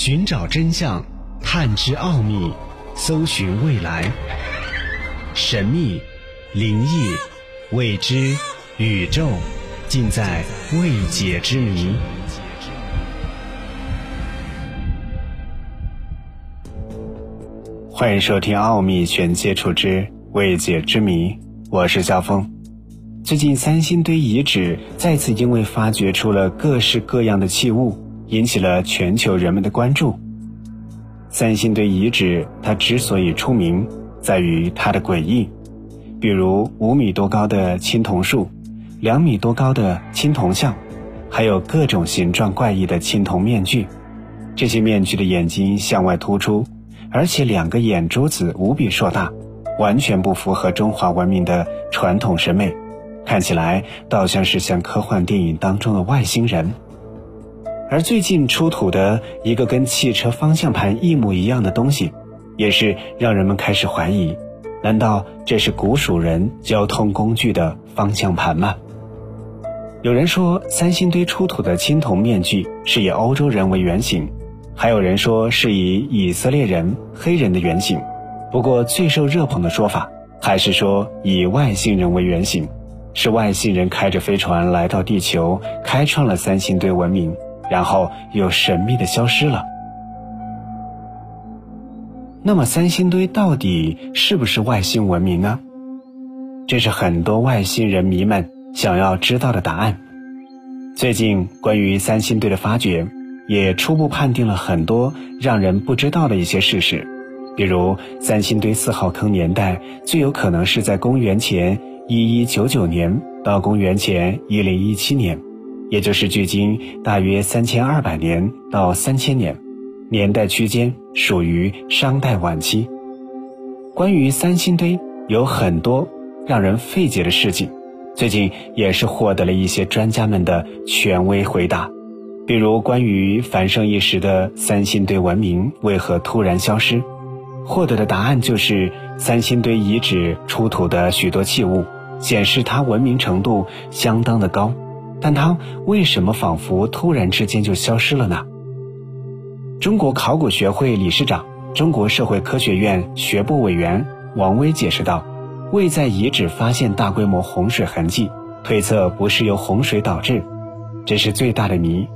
寻找真相，探知奥秘，搜寻未来。神秘、灵异、未知、宇宙，尽在未解之谜。欢迎收听《奥秘全接触之未解之谜》，我是肖峰。最近三星堆遗址再次因为发掘出了各式各样的器物，引起了全球人们的关注。三星堆遗址它之所以出名，在于它的诡异，比如五米多高的青铜树，两米多高的青铜像，还有各种形状怪异的青铜面具。这些面具的眼睛向外突出。而且两个眼珠子无比硕大，完全不符合中华文明的传统审美，看起来倒像是像科幻电影当中的外星人。而最近出土的一个跟汽车方向盘一模一样的东西，也是让人们开始怀疑：难道这是古蜀人交通工具的方向盘吗？有人说，三星堆出土的青铜面具是以欧洲人为原型。还有人说是以以色列人、黑人的原型，不过最受热捧的说法还是说以外星人为原型，是外星人开着飞船来到地球，开创了三星堆文明，然后又神秘的消失了。那么三星堆到底是不是外星文明呢？这是很多外星人迷们想要知道的答案。最近关于三星堆的发掘。也初步判定了很多让人不知道的一些事实，比如三星堆四号坑年代最有可能是在公元前一一九九年到公元前一零一七年，也就是距今大约三千二百年到三千年，年代区间属于商代晚期。关于三星堆有很多让人费解的事情，最近也是获得了一些专家们的权威回答。比如，关于繁盛一时的三星堆文明为何突然消失，获得的答案就是三星堆遗址出土的许多器物显示它文明程度相当的高，但它为什么仿佛突然之间就消失了呢？中国考古学会理事长、中国社会科学院学部委员王威解释道：“未在遗址发现大规模洪水痕迹，推测不是由洪水导致，这是最大的谜。”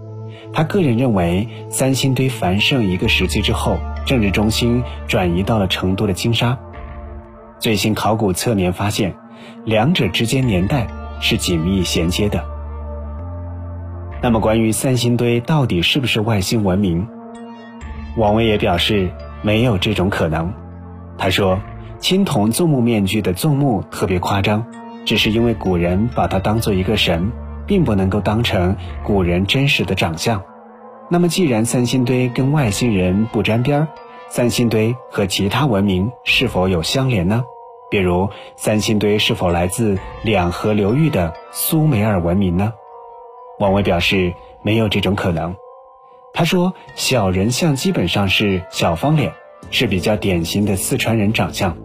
他个人认为，三星堆繁盛一个时期之后，政治中心转移到了成都的金沙。最新考古测年发现，两者之间年代是紧密衔接的。那么，关于三星堆到底是不是外星文明，王维也表示没有这种可能。他说，青铜纵目面具的纵目特别夸张，只是因为古人把它当做一个神。并不能够当成古人真实的长相。那么，既然三星堆跟外星人不沾边儿，三星堆和其他文明是否有相连呢？比如，三星堆是否来自两河流域的苏美尔文明呢？王维表示没有这种可能。他说，小人像基本上是小方脸，是比较典型的四川人长相。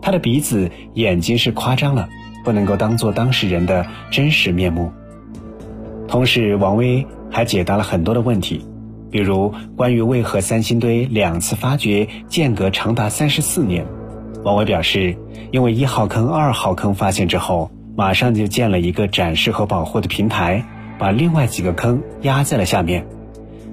他的鼻子、眼睛是夸张了，不能够当做当事人的真实面目。同时，王威还解答了很多的问题，比如关于为何三星堆两次发掘间隔长达三十四年。王威表示，因为一号坑、二号坑发现之后，马上就建了一个展示和保护的平台，把另外几个坑压在了下面。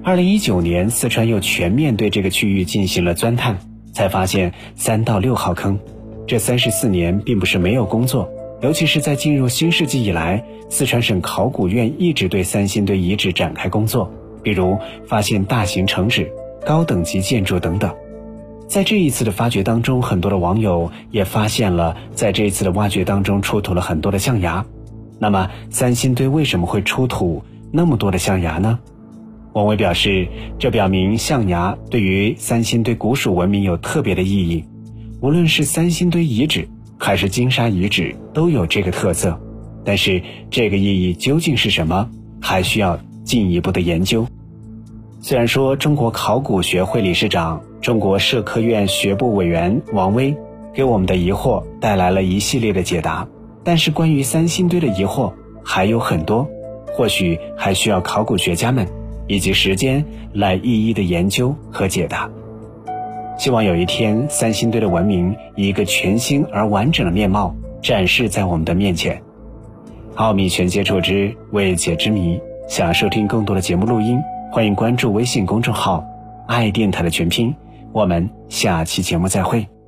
二零一九年，四川又全面对这个区域进行了钻探，才发现三到六号坑。这三十四年并不是没有工作。尤其是在进入新世纪以来，四川省考古院一直对三星堆遗址展开工作，比如发现大型城址、高等级建筑等等。在这一次的发掘当中，很多的网友也发现了，在这一次的挖掘当中出土了很多的象牙。那么，三星堆为什么会出土那么多的象牙呢？王伟表示，这表明象牙对于三星堆古蜀文明有特别的意义。无论是三星堆遗址。还是金沙遗址都有这个特色，但是这个意义究竟是什么，还需要进一步的研究。虽然说中国考古学会理事长、中国社科院学部委员王威给我们的疑惑带来了一系列的解答，但是关于三星堆的疑惑还有很多，或许还需要考古学家们以及时间来一一的研究和解答。希望有一天，三星堆的文明以一个全新而完整的面貌展示在我们的面前。奥秘全接触之未解之谜。想收听更多的节目录音，欢迎关注微信公众号“爱电台”的全拼。我们下期节目再会。